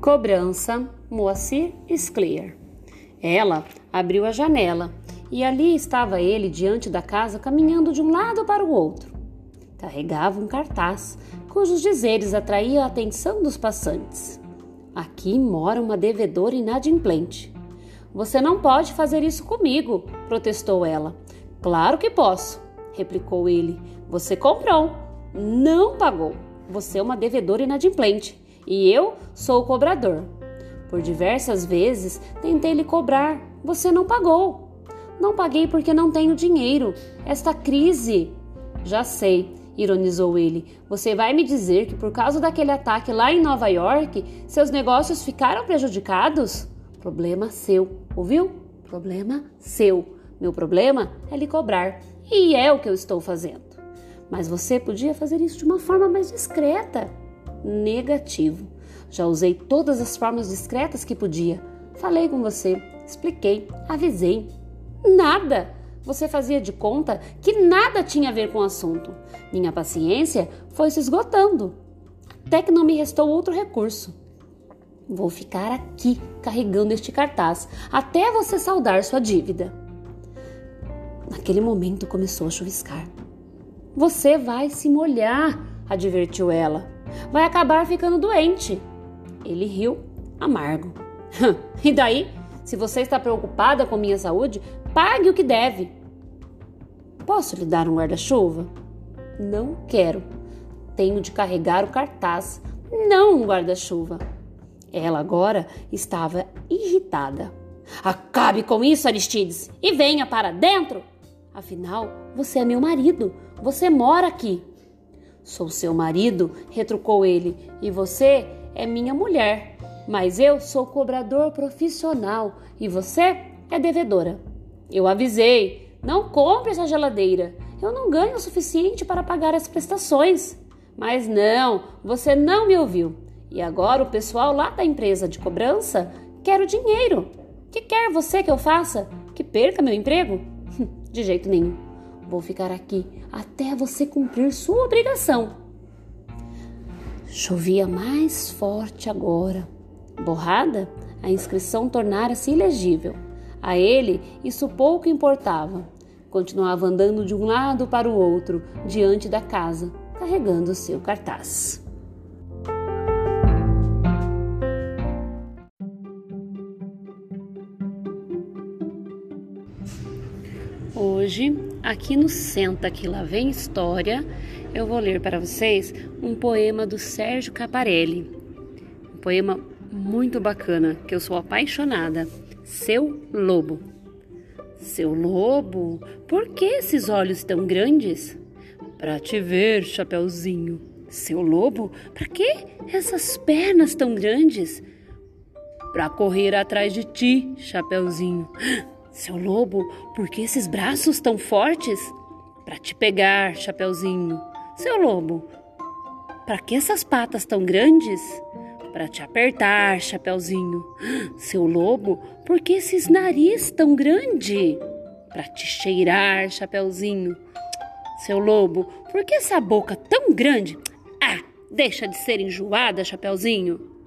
Cobrança Moacir Sclear. Ela abriu a janela e ali estava ele diante da casa caminhando de um lado para o outro. Carregava um cartaz cujos dizeres atraíam a atenção dos passantes. Aqui mora uma devedora inadimplente. Você não pode fazer isso comigo, protestou ela. Claro que posso, replicou ele. Você comprou, não pagou. Você é uma devedora inadimplente e eu sou o cobrador. Por diversas vezes tentei lhe cobrar, você não pagou. Não paguei porque não tenho dinheiro. Esta crise. Já sei, ironizou ele. Você vai me dizer que por causa daquele ataque lá em Nova York, seus negócios ficaram prejudicados? Problema seu, ouviu? Problema seu. Meu problema é lhe cobrar. E é o que eu estou fazendo. Mas você podia fazer isso de uma forma mais discreta. Negativo. Já usei todas as formas discretas que podia. Falei com você, expliquei, avisei. Nada! Você fazia de conta que nada tinha a ver com o assunto. Minha paciência foi se esgotando. Até que não me restou outro recurso. Vou ficar aqui carregando este cartaz até você saldar sua dívida. Naquele momento começou a chuviscar. Você vai se molhar, advertiu ela. Vai acabar ficando doente. Ele riu, amargo. e daí? Se você está preocupada com minha saúde, pague o que deve. Posso lhe dar um guarda-chuva? Não quero. Tenho de carregar o cartaz, não um guarda-chuva. Ela agora estava irritada. Acabe com isso, Aristides, e venha para dentro. Afinal, você é meu marido. Você mora aqui. Sou seu marido, retrucou ele, e você é minha mulher. Mas eu sou cobrador profissional e você é devedora. Eu avisei: não compre essa geladeira. Eu não ganho o suficiente para pagar as prestações. Mas não, você não me ouviu. E agora o pessoal lá da empresa de cobrança quer o dinheiro. Que quer você que eu faça? Que perca meu emprego? De jeito nenhum. Vou ficar aqui até você cumprir sua obrigação. Chovia mais forte agora. Borrada, a inscrição tornara-se ilegível. A ele isso pouco importava. Continuava andando de um lado para o outro, diante da casa, carregando seu cartaz. Hoje, aqui no Senta que lá vem história, eu vou ler para vocês um poema do Sérgio Caparelli. Um poema muito bacana, que eu sou apaixonada. Seu Lobo. Seu lobo, por que esses olhos tão grandes? Para te ver, Chapeuzinho. Seu lobo, para que essas pernas tão grandes? Para correr atrás de ti, Chapeuzinho. Seu lobo, por que esses braços tão fortes? Para te pegar, Chapeuzinho. Seu lobo, para que essas patas tão grandes? Para te apertar, Chapeuzinho. Seu lobo, por que esses nariz tão grande? Para te cheirar, Chapeuzinho. Seu lobo, por que essa boca tão grande? Ah, deixa de ser enjoada, Chapeuzinho.